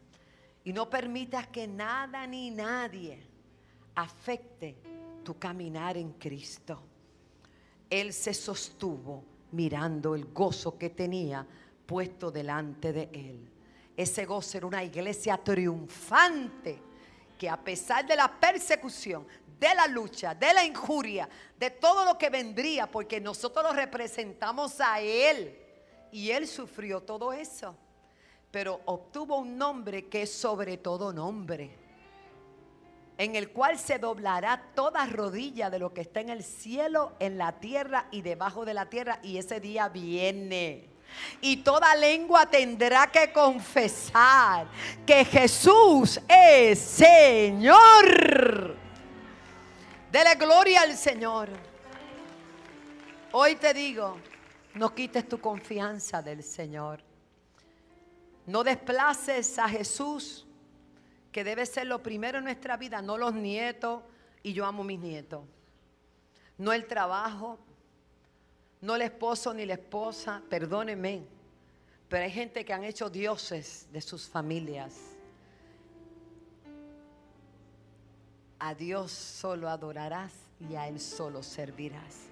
Y no permitas que nada ni nadie afecte tu caminar en Cristo. Él se sostuvo mirando el gozo que tenía puesto delante de él. Ese gozo era una iglesia triunfante que a pesar de la persecución, de la lucha, de la injuria, de todo lo que vendría, porque nosotros lo representamos a Él y Él sufrió todo eso, pero obtuvo un nombre que es sobre todo nombre en el cual se doblará toda rodilla de lo que está en el cielo, en la tierra y debajo de la tierra. Y ese día viene. Y toda lengua tendrá que confesar que Jesús es Señor. Dele gloria al Señor. Hoy te digo, no quites tu confianza del Señor. No desplaces a Jesús que debe ser lo primero en nuestra vida, no los nietos, y yo amo mis nietos, no el trabajo, no el esposo ni la esposa, perdónenme, pero hay gente que han hecho dioses de sus familias. A Dios solo adorarás y a Él solo servirás.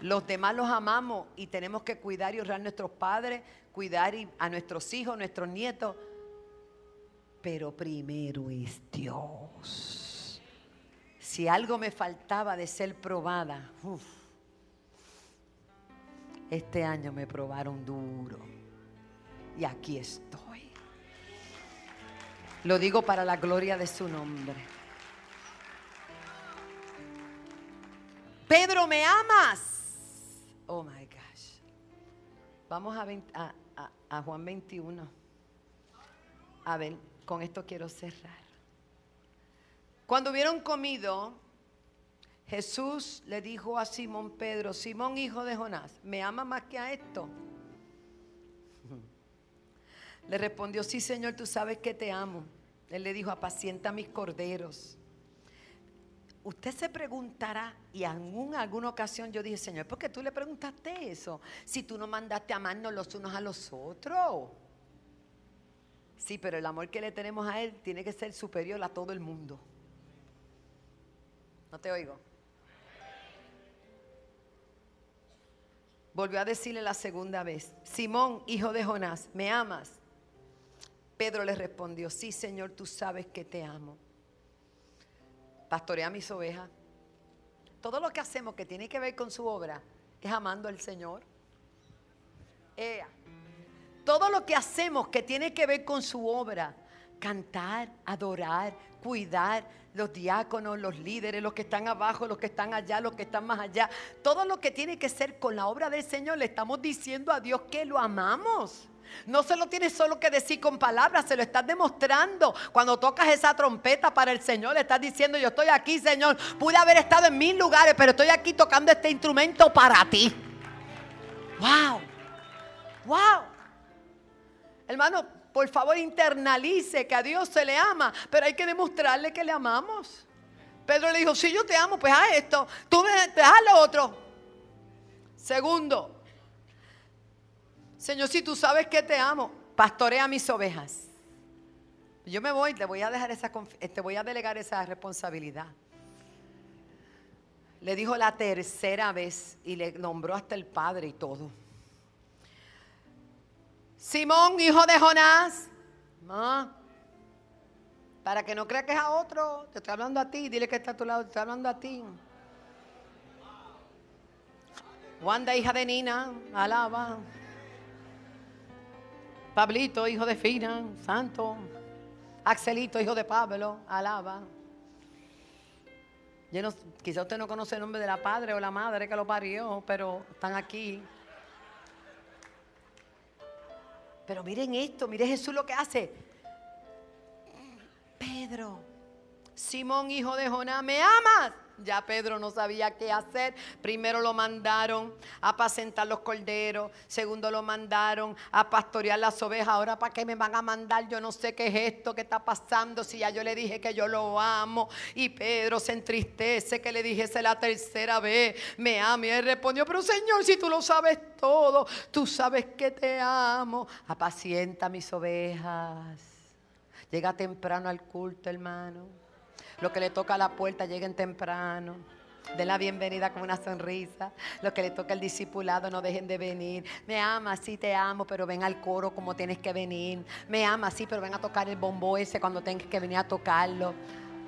Los demás los amamos y tenemos que cuidar y honrar a nuestros padres, cuidar a nuestros hijos, nuestros nietos, pero primero es Dios. Si algo me faltaba de ser probada, este año me probaron duro. Y aquí estoy. Lo digo para la gloria de su nombre. Pedro, ¿me amas? Oh my gosh. Vamos a, a Juan 21. A ver con esto quiero cerrar. Cuando hubieron comido, Jesús le dijo a Simón Pedro, Simón hijo de Jonás, ¿me ama más que a esto? Le respondió, sí Señor, tú sabes que te amo. Él le dijo, apacienta mis corderos. Usted se preguntará, y en alguna ocasión yo dije, Señor, ¿por qué tú le preguntaste eso? Si tú no mandaste amarnos los unos a los otros. Sí, pero el amor que le tenemos a Él tiene que ser superior a todo el mundo. No te oigo. Volvió a decirle la segunda vez, Simón, hijo de Jonás, ¿me amas? Pedro le respondió, sí Señor, tú sabes que te amo. Pastorea mis ovejas. Todo lo que hacemos que tiene que ver con su obra es amando al Señor. Todo lo que hacemos que tiene que ver con su obra, cantar, adorar, cuidar, los diáconos, los líderes, los que están abajo, los que están allá, los que están más allá, todo lo que tiene que ser con la obra del Señor, le estamos diciendo a Dios que lo amamos. No se lo tienes solo que decir con palabras, se lo estás demostrando. Cuando tocas esa trompeta para el Señor, le estás diciendo, yo estoy aquí, Señor. Pude haber estado en mil lugares, pero estoy aquí tocando este instrumento para ti. Wow. Wow. Hermano, por favor internalice que a Dios se le ama, pero hay que demostrarle que le amamos. Pedro le dijo, si yo te amo, pues haz esto, tú me haz lo otro. Segundo, Señor, si tú sabes que te amo, pastorea mis ovejas. Yo me voy, te voy a dejar esa, te voy a delegar esa responsabilidad. Le dijo la tercera vez y le nombró hasta el padre y todo. Simón, hijo de Jonás. Para que no crea que es a otro, te estoy hablando a ti, dile que está a tu lado, te estoy hablando a ti. Wanda, hija de Nina, alaba. Pablito, hijo de Fina, santo. Axelito, hijo de Pablo, alaba. Quizá usted no conoce el nombre de la padre o la madre que lo parió, pero están aquí. Pero miren esto, miren Jesús lo que hace. Pedro, Simón, hijo de Jonás, ¿me amas? Ya Pedro no sabía qué hacer. Primero lo mandaron a apacentar los corderos. Segundo lo mandaron a pastorear las ovejas. Ahora para qué me van a mandar? Yo no sé qué es esto que está pasando. Si ya yo le dije que yo lo amo. Y Pedro se entristece que le dijese la tercera vez. Me ama. Y él respondió, pero Señor, si tú lo sabes todo, tú sabes que te amo. Apacienta mis ovejas. Llega temprano al culto, hermano. Lo que le toca a la puerta, lleguen temprano. Den la bienvenida con una sonrisa. Lo que le toca al discipulado, no dejen de venir. Me ama, sí te amo, pero ven al coro como tienes que venir. Me ama, sí, pero ven a tocar el bombo ese cuando tengas que venir a tocarlo.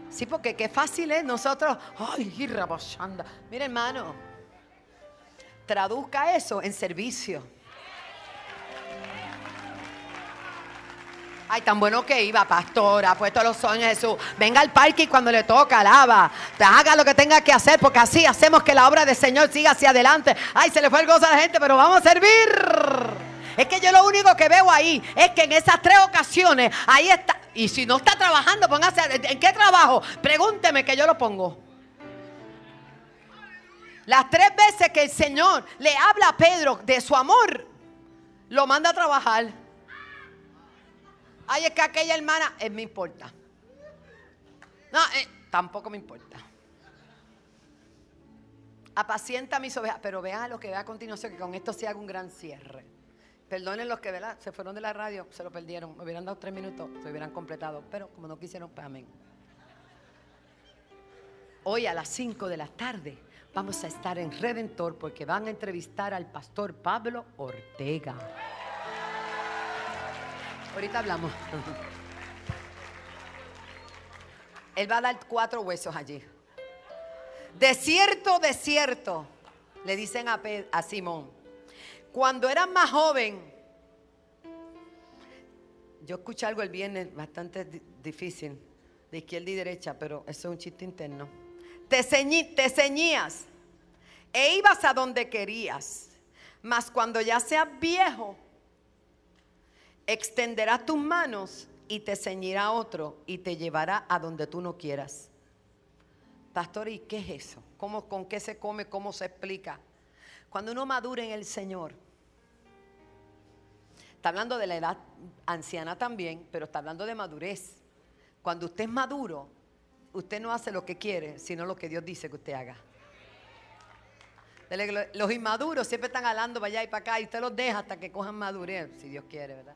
Sí, porque qué fácil es nosotros. Ay, rabashanda. Mire, hermano, traduzca eso en servicio. Ay, tan bueno que iba, pastora, puesto los sueños Jesús. Venga al parque y cuando le toca, alaba. Haga lo que tenga que hacer, porque así hacemos que la obra del Señor siga hacia adelante. Ay, se le fue el gozo a la gente, pero vamos a servir. Es que yo lo único que veo ahí es que en esas tres ocasiones, ahí está. Y si no está trabajando, póngase. ¿En qué trabajo? Pregúnteme que yo lo pongo. Las tres veces que el Señor le habla a Pedro de su amor, lo manda a trabajar. Ay, es que aquella hermana, eh, me importa. No, eh, tampoco me importa. Apacienta mis ovejas, pero vean lo que ve a continuación, que con esto se haga un gran cierre. Perdonen los que se fueron de la radio, se lo perdieron. Me hubieran dado tres minutos, se hubieran completado. Pero como no quisieron, pues amén. Hoy a las 5 de la tarde vamos a estar en Redentor porque van a entrevistar al pastor Pablo Ortega. Ahorita hablamos. Él va a dar cuatro huesos allí. Desierto, desierto, le dicen a, a Simón. Cuando era más joven, yo escuché algo el viernes bastante difícil, de izquierda y derecha, pero eso es un chiste interno. Te, te ceñías e ibas a donde querías, mas cuando ya seas viejo, extenderá tus manos y te ceñirá otro y te llevará a donde tú no quieras. Pastor, ¿y qué es eso? ¿Cómo, ¿Con qué se come? ¿Cómo se explica? Cuando uno madura en el Señor, está hablando de la edad anciana también, pero está hablando de madurez. Cuando usted es maduro, usted no hace lo que quiere, sino lo que Dios dice que usted haga. Los inmaduros siempre están hablando para allá y para acá y usted los deja hasta que cojan madurez, si Dios quiere, ¿verdad?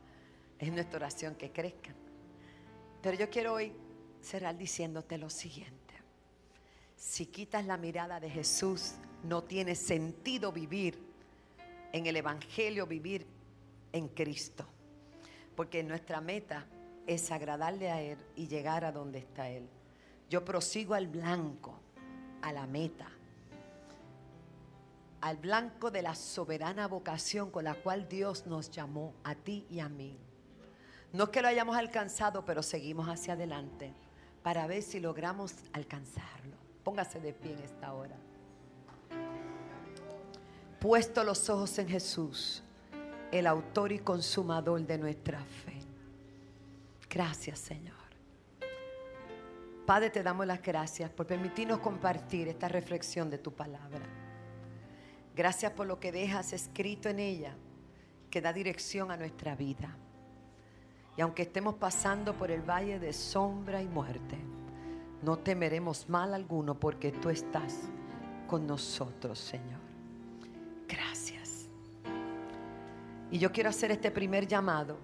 Es nuestra oración que crezcan. Pero yo quiero hoy cerrar diciéndote lo siguiente. Si quitas la mirada de Jesús, no tiene sentido vivir en el Evangelio, vivir en Cristo. Porque nuestra meta es agradarle a Él y llegar a donde está Él. Yo prosigo al blanco, a la meta, al blanco de la soberana vocación con la cual Dios nos llamó a ti y a mí. No es que lo hayamos alcanzado, pero seguimos hacia adelante para ver si logramos alcanzarlo. Póngase de pie en esta hora. Puesto los ojos en Jesús, el autor y consumador de nuestra fe. Gracias, Señor. Padre, te damos las gracias por permitirnos compartir esta reflexión de tu palabra. Gracias por lo que dejas escrito en ella, que da dirección a nuestra vida. Y aunque estemos pasando por el valle de sombra y muerte, no temeremos mal alguno porque tú estás con nosotros, Señor. Gracias. Y yo quiero hacer este primer llamado.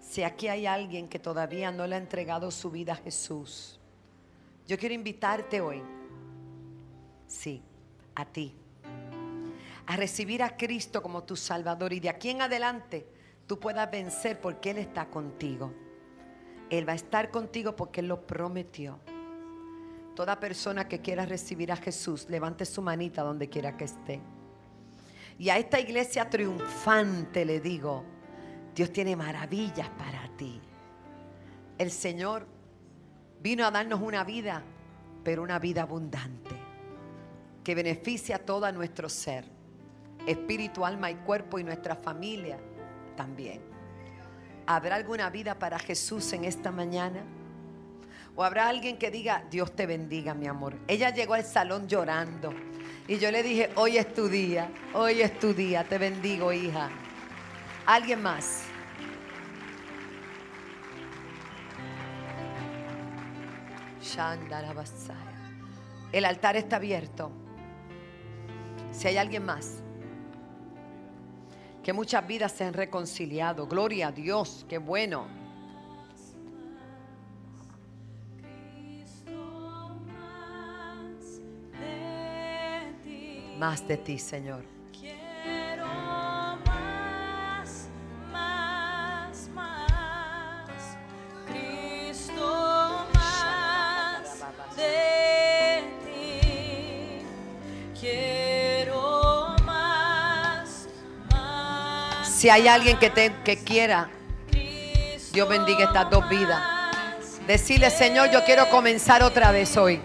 Si aquí hay alguien que todavía no le ha entregado su vida a Jesús, yo quiero invitarte hoy, sí, a ti, a recibir a Cristo como tu Salvador y de aquí en adelante tú puedas vencer porque Él está contigo. Él va a estar contigo porque Él lo prometió. Toda persona que quiera recibir a Jesús, levante su manita donde quiera que esté. Y a esta iglesia triunfante le digo, Dios tiene maravillas para ti. El Señor vino a darnos una vida, pero una vida abundante, que beneficia a todo nuestro ser, espíritu, alma y cuerpo y nuestra familia también. ¿Habrá alguna vida para Jesús en esta mañana? O habrá alguien que diga, Dios te bendiga, mi amor. Ella llegó al salón llorando. Y yo le dije, hoy es tu día, hoy es tu día, te bendigo, hija. ¿Alguien más? El altar está abierto. Si hay alguien más, que muchas vidas se han reconciliado. Gloria a Dios, qué bueno. más de ti, Señor. Si hay alguien que, te, que quiera, Dios bendiga estas dos vidas. Decirle, Señor, yo quiero comenzar otra vez hoy.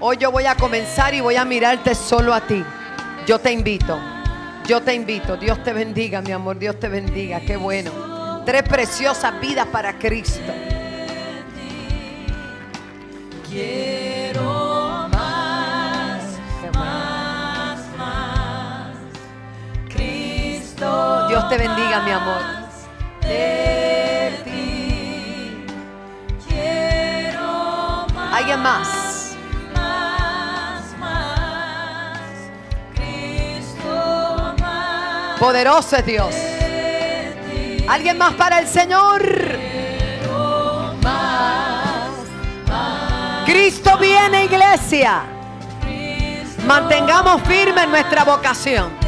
Hoy yo voy a comenzar y voy a mirarte solo a ti. Yo te invito, yo te invito. Dios te bendiga, mi amor. Dios te bendiga. Qué bueno. Tres preciosas vidas para Cristo. Dios te bendiga, mi amor. ¿Alguien más? Poderoso es Dios. ¿Alguien más para el Señor? Cristo viene, iglesia. Mantengamos firme en nuestra vocación.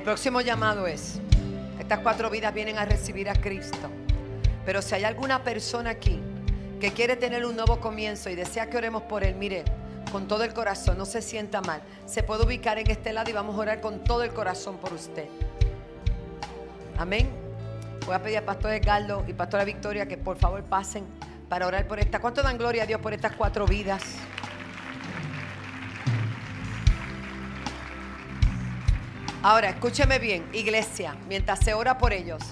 El próximo llamado es, estas cuatro vidas vienen a recibir a Cristo. Pero si hay alguna persona aquí que quiere tener un nuevo comienzo y desea que oremos por él, mire, con todo el corazón, no se sienta mal. Se puede ubicar en este lado y vamos a orar con todo el corazón por usted. Amén. Voy a pedir a Pastor Edgardo y Pastora Victoria que por favor pasen para orar por esta. ¿Cuánto dan gloria a Dios por estas cuatro vidas? Ahora, escúcheme bien, iglesia, mientras se ora por ellos.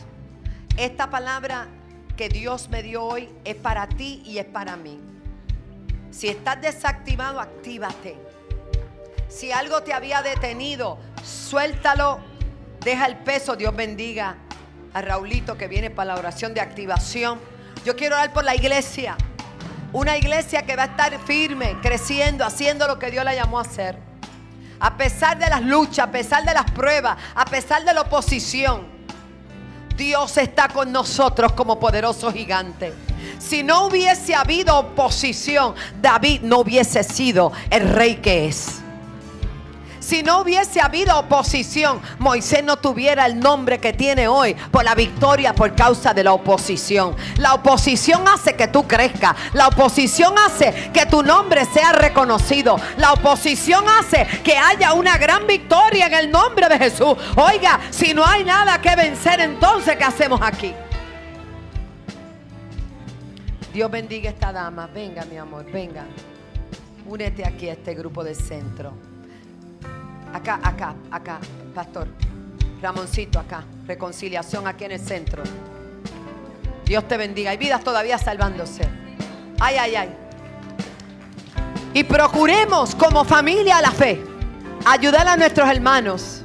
Esta palabra que Dios me dio hoy es para ti y es para mí. Si estás desactivado, actívate. Si algo te había detenido, suéltalo, deja el peso. Dios bendiga a Raulito que viene para la oración de activación. Yo quiero orar por la iglesia. Una iglesia que va a estar firme, creciendo, haciendo lo que Dios la llamó a hacer. A pesar de las luchas, a pesar de las pruebas, a pesar de la oposición, Dios está con nosotros como poderoso gigante. Si no hubiese habido oposición, David no hubiese sido el rey que es. Si no hubiese habido oposición, Moisés no tuviera el nombre que tiene hoy por la victoria por causa de la oposición. La oposición hace que tú crezcas. La oposición hace que tu nombre sea reconocido. La oposición hace que haya una gran victoria en el nombre de Jesús. Oiga, si no hay nada que vencer, entonces ¿qué hacemos aquí? Dios bendiga a esta dama. Venga, mi amor, venga. Únete aquí a este grupo de centro. Acá, acá, acá, pastor. Ramoncito, acá. Reconciliación aquí en el centro. Dios te bendiga. Hay vidas todavía salvándose. Ay, ay, ay. Y procuremos como familia la fe. Ayudar a nuestros hermanos.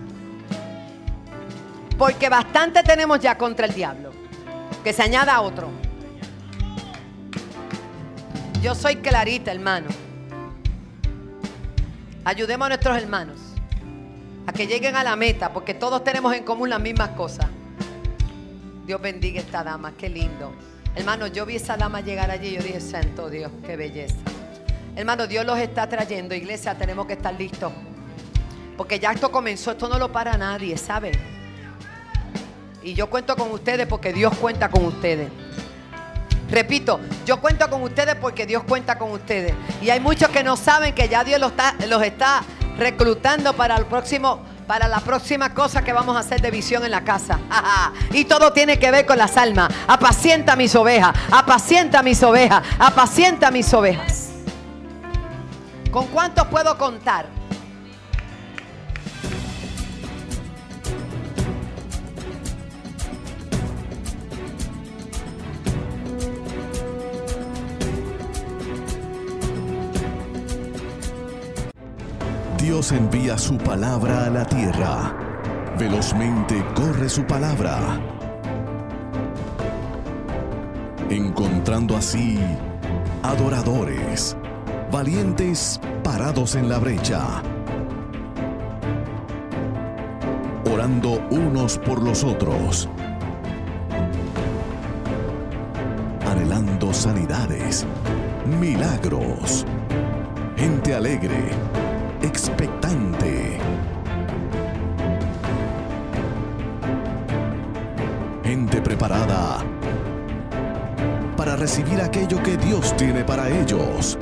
Porque bastante tenemos ya contra el diablo. Que se añada otro. Yo soy clarita, hermano. Ayudemos a nuestros hermanos a que lleguen a la meta, porque todos tenemos en común las mismas cosas. Dios bendiga a esta dama, qué lindo. Hermano, yo vi esa dama llegar allí y yo dije, santo Dios, qué belleza. Hermano, Dios los está trayendo, iglesia, tenemos que estar listos. Porque ya esto comenzó, esto no lo para nadie, ¿sabe? Y yo cuento con ustedes porque Dios cuenta con ustedes. Repito, yo cuento con ustedes porque Dios cuenta con ustedes. Y hay muchos que no saben que ya Dios los está, los está reclutando para el próximo, para la próxima cosa que vamos a hacer de visión en la casa. y todo tiene que ver con las almas. Apacienta mis ovejas, apacienta mis ovejas, apacienta mis ovejas. ¿Con cuántos puedo contar? Dios envía su palabra a la tierra. Velozmente corre su palabra. Encontrando así adoradores, valientes parados en la brecha, orando unos por los otros, anhelando sanidades, milagros, gente alegre expectante. Gente preparada para recibir aquello que Dios tiene para ellos.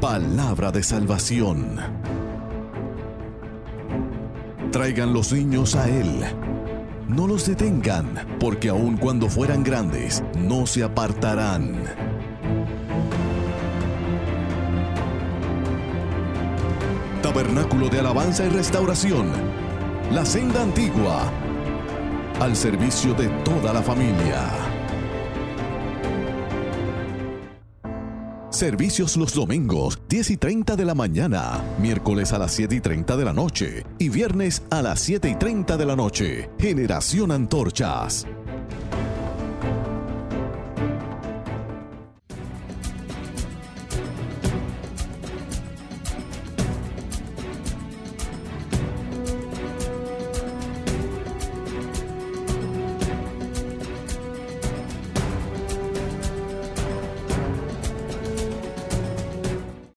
Palabra de salvación. Traigan los niños a Él. No los detengan, porque aun cuando fueran grandes, no se apartarán. Tabernáculo de Alabanza y Restauración. La Senda Antigua. Al servicio de toda la familia. Servicios los domingos, 10 y 30 de la mañana, miércoles a las 7 y 30 de la noche y viernes a las 7 y 30 de la noche. Generación Antorchas.